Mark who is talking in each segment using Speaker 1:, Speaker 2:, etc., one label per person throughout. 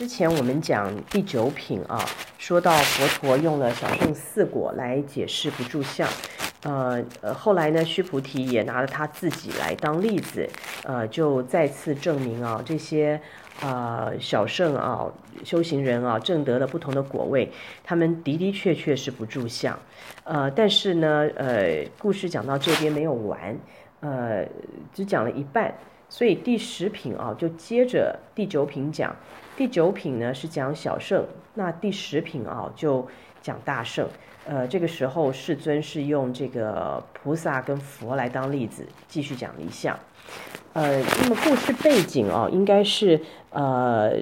Speaker 1: 之前我们讲第九品啊，说到佛陀用了小乘四果来解释不住相，呃呃，后来呢，须菩提也拿了他自己来当例子，呃，就再次证明啊，这些、呃、小圣啊修行人啊证得了不同的果位，他们的的确确是不住相，呃，但是呢，呃，故事讲到这边没有完，呃，只讲了一半。所以第十品啊，就接着第九品讲。第九品呢是讲小圣，那第十品啊就讲大圣。呃，这个时候世尊是用这个菩萨跟佛来当例子，继续讲离相。呃，那么故事背景啊，应该是呃，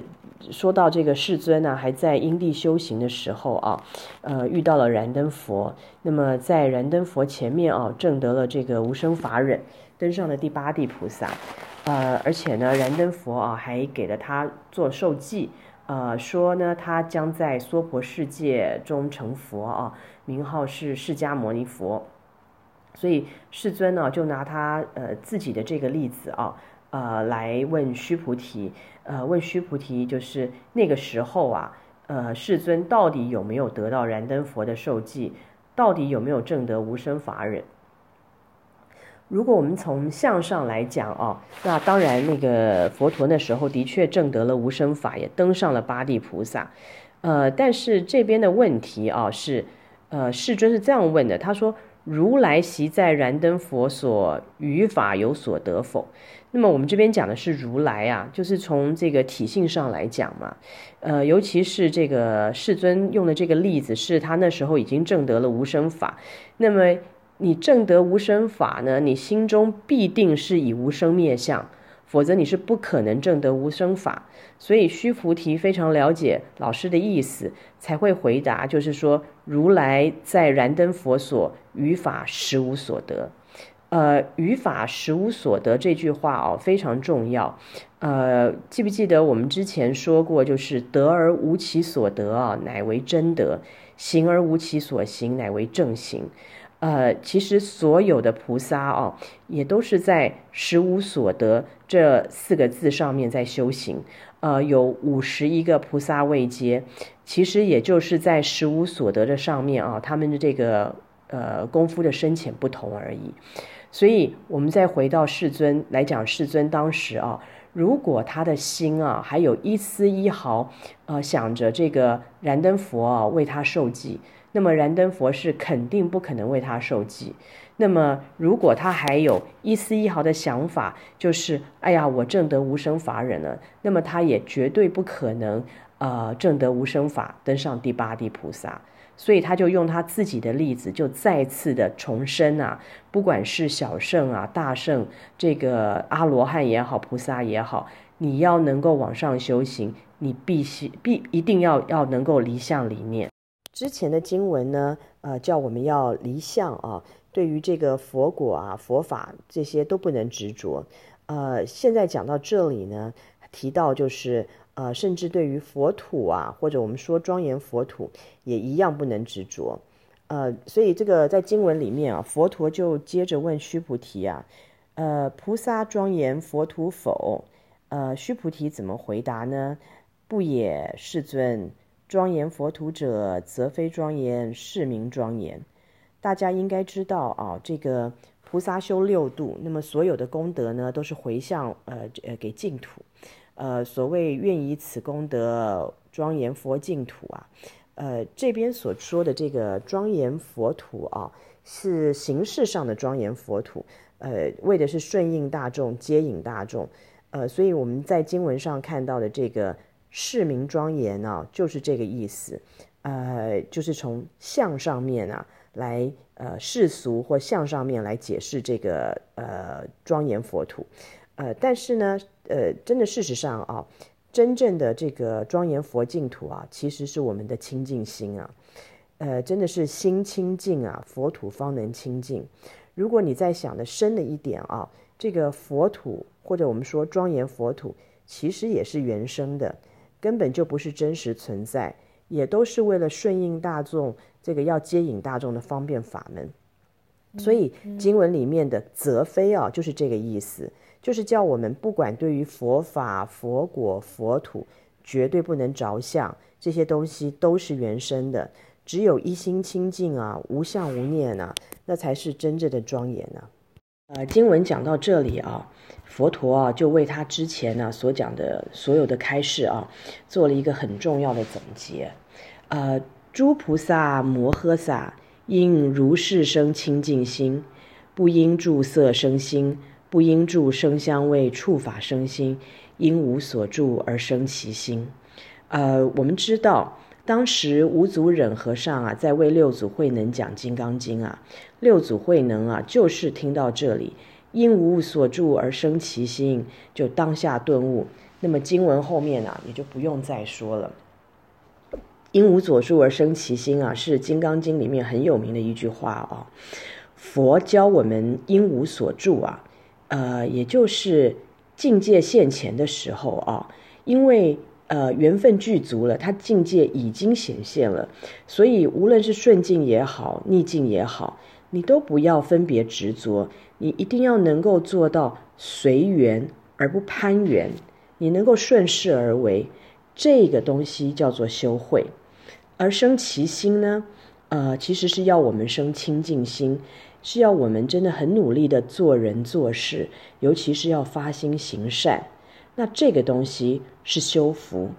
Speaker 1: 说到这个世尊呢、还在因地修行的时候啊，呃，遇到了燃灯佛。那么在燃灯佛前面啊，证得了这个无生法忍，登上了第八地菩萨。呃，而且呢，燃灯佛啊，还给了他做授记，呃，说呢，他将在娑婆世界中成佛啊，名号是释迦牟尼佛。所以世尊呢，就拿他呃自己的这个例子啊，呃，来问须菩提，呃，问须菩提，就是那个时候啊，呃，世尊到底有没有得到燃灯佛的授记，到底有没有证得无生法忍？如果我们从相上来讲啊，那当然那个佛陀那时候的确证得了无生法，也登上了八地菩萨。呃，但是这边的问题啊是，呃，世尊是这样问的，他说：“如来昔在燃灯佛所于法有所得否？”那么我们这边讲的是如来啊，就是从这个体性上来讲嘛。呃，尤其是这个世尊用的这个例子，是他那时候已经证得了无生法，那么。你正得无生法呢？你心中必定是以无生灭相，否则你是不可能正得无生法。所以须菩提非常了解老师的意思，才会回答，就是说如来在燃灯佛所于法实无所得。呃，于法实无所得这句话哦非常重要。呃，记不记得我们之前说过，就是得而无其所得啊，乃为真得；行而无其所行，乃为正行。呃，其实所有的菩萨哦，也都是在十无所得这四个字上面在修行。呃，有五十一个菩萨位阶，其实也就是在十无所得的上面啊，他们的这个呃功夫的深浅不同而已。所以，我们再回到世尊来讲，世尊当时啊，如果他的心啊还有一丝一毫，呃，想着这个燃灯佛啊为他受记。那么燃灯佛是肯定不可能为他授记。那么如果他还有一丝一毫的想法，就是哎呀，我证得无生法忍了，那么他也绝对不可能呃证得无生法，登上第八地菩萨。所以他就用他自己的例子，就再次的重申啊，不管是小圣啊、大圣，这个阿罗汉也好、菩萨也好，你要能够往上修行，你必须必一定要要能够离相离念。之前的经文呢，呃，叫我们要离相啊，对于这个佛果啊、佛法这些都不能执着。呃，现在讲到这里呢，提到就是呃，甚至对于佛土啊，或者我们说庄严佛土，也一样不能执着。呃，所以这个在经文里面啊，佛陀就接着问须菩提啊，呃，菩萨庄严佛土否？呃，须菩提怎么回答呢？不也，世尊。庄严佛土者，则非庄严，是名庄严。大家应该知道啊，这个菩萨修六度，那么所有的功德呢，都是回向呃呃给净土。呃，所谓愿以此功德庄严佛净土啊，呃，这边所说的这个庄严佛土啊，是形式上的庄严佛土，呃，为的是顺应大众，接引大众。呃，所以我们在经文上看到的这个。是名庄严啊，就是这个意思，呃，就是从相上面啊来呃世俗或相上面来解释这个呃庄严佛土，呃，但是呢，呃，真的事实上啊，真正的这个庄严佛净土啊，其实是我们的清净心啊，呃，真的是心清净啊，佛土方能清净。如果你再想的深了一点啊，这个佛土或者我们说庄严佛土，其实也是原生的。根本就不是真实存在，也都是为了顺应大众，这个要接引大众的方便法门。所以经文里面的“则非”啊，就是这个意思，就是叫我们不管对于佛法、佛果、佛土，绝对不能着相，这些东西都是原生的。只有一心清净啊，无相无念啊，那才是真正的庄严呢、啊。呃，经文讲到这里啊，佛陀啊就为他之前呢、所讲的所有的开示啊，做了一个很重要的总结。呃，诸菩萨摩诃萨应如是生清净心，不应住色生心，不应住声香味触法生心，应无所住而生其心。呃，我们知道。当时五祖忍和尚啊，在为六祖慧能讲《金刚经》啊，六祖慧能啊，就是听到这里，因无所住而生其心，就当下顿悟。那么经文后面啊，也就不用再说了。因无所住而生其心啊，是《金刚经》里面很有名的一句话啊。佛教我们因无所住啊，呃，也就是境界现前的时候啊，因为。呃，缘分具足了，他境界已经显现了，所以无论是顺境也好，逆境也好，你都不要分别执着，你一定要能够做到随缘而不攀缘，你能够顺势而为，这个东西叫做修慧。而生其心呢，呃，其实是要我们生清净心，是要我们真的很努力的做人做事，尤其是要发心行善。那这个东西是修福，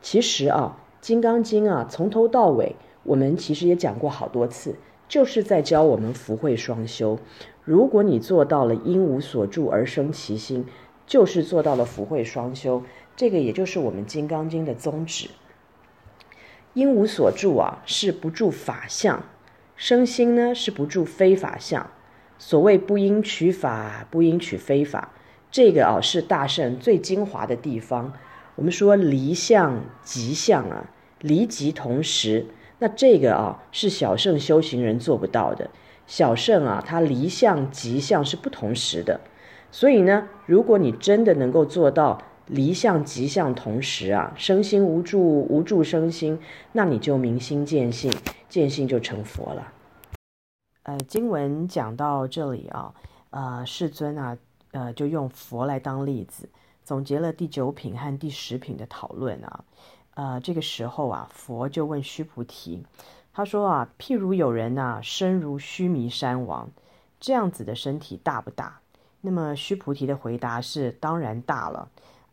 Speaker 1: 其实啊，《金刚经》啊，从头到尾，我们其实也讲过好多次，就是在教我们福慧双修。如果你做到了因无所住而生其心，就是做到了福慧双修。这个也就是我们《金刚经》的宗旨。因无所住啊，是不住法相；生心呢，是不住非法相。所谓不应取法，不应取非法。这个啊是大圣最精华的地方。我们说离相即相啊，离即同时。那这个啊是小圣修行人做不到的。小圣啊，它离相即相是不同时的。所以呢，如果你真的能够做到离相即相同时啊，生心无助，无助生心，那你就明心见性，见性就成佛了。呃，经文讲到这里啊，呃，世尊啊。呃，就用佛来当例子，总结了第九品和第十品的讨论啊。呃，这个时候啊，佛就问须菩提，他说啊，譬如有人呐，身如须弥山王，这样子的身体大不大？那么须菩提的回答是，当然大了。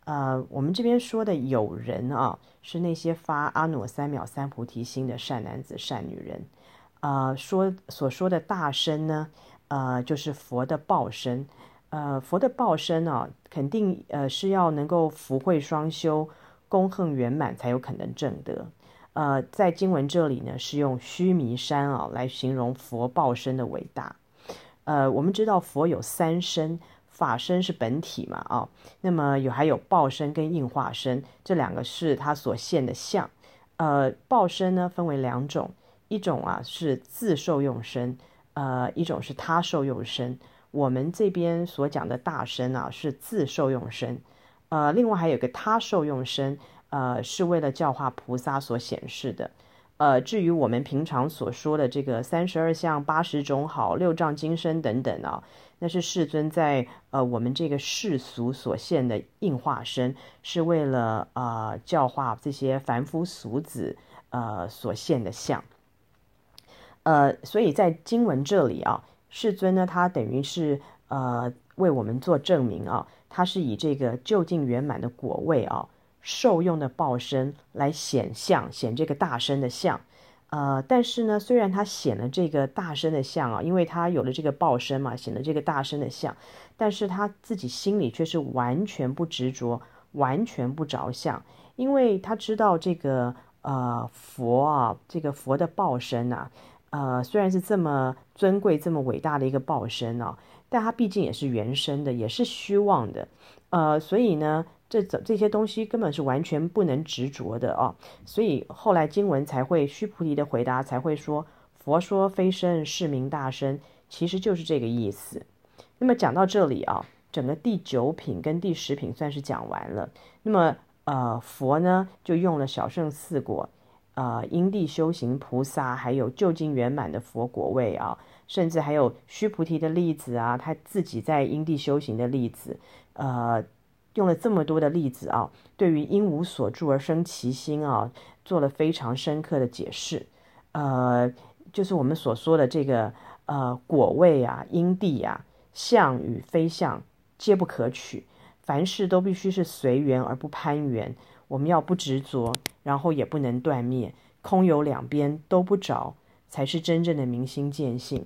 Speaker 1: 呃，我们这边说的有人啊，是那些发阿耨三藐三菩提心的善男子、善女人。呃，说所说的大身呢，呃，就是佛的报身。呃，佛的报身啊，肯定呃是要能够福慧双修、功行圆满才有可能证得。呃，在经文这里呢，是用须弥山啊来形容佛报身的伟大。呃，我们知道佛有三身，法身是本体嘛啊，那么有还有报身跟应化身，这两个是他所现的相。呃，报身呢分为两种，一种啊是自受用身，呃，一种是他受用身。我们这边所讲的大身啊，是自受用身，呃，另外还有个他受用身，呃，是为了教化菩萨所显示的，呃，至于我们平常所说的这个三十二相、八十种好、六障金身等等啊，那是世尊在呃我们这个世俗所现的应化身，是为了呃教化这些凡夫俗子呃所现的相，呃，所以在经文这里啊。世尊呢，他等于是呃为我们做证明啊，他是以这个究竟圆满的果位啊，受用的报身来显相，显这个大身的相。呃，但是呢，虽然他显了这个大身的相啊，因为他有了这个报身嘛，显了这个大身的相，但是他自己心里却是完全不执着，完全不着相，因为他知道这个呃佛啊，这个佛的报身呐、啊。呃，虽然是这么尊贵、这么伟大的一个报身哦，但它毕竟也是原生的，也是虚妄的，呃，所以呢，这这些东西根本是完全不能执着的哦。所以后来经文才会，须菩提的回答才会说：“佛说非身，是名大身。”其实就是这个意思。那么讲到这里啊，整个第九品跟第十品算是讲完了。那么呃，佛呢就用了小圣四果。呃，因地修行菩萨，还有究竟圆满的佛果位啊，甚至还有须菩提的例子啊，他自己在因地修行的例子，呃，用了这么多的例子啊，对于因无所住而生其心啊，做了非常深刻的解释。呃，就是我们所说的这个呃果位啊、因地啊、相与非相皆不可取，凡事都必须是随缘而不攀缘。我们要不执着，然后也不能断灭，空有两边都不着，才是真正的明心见性。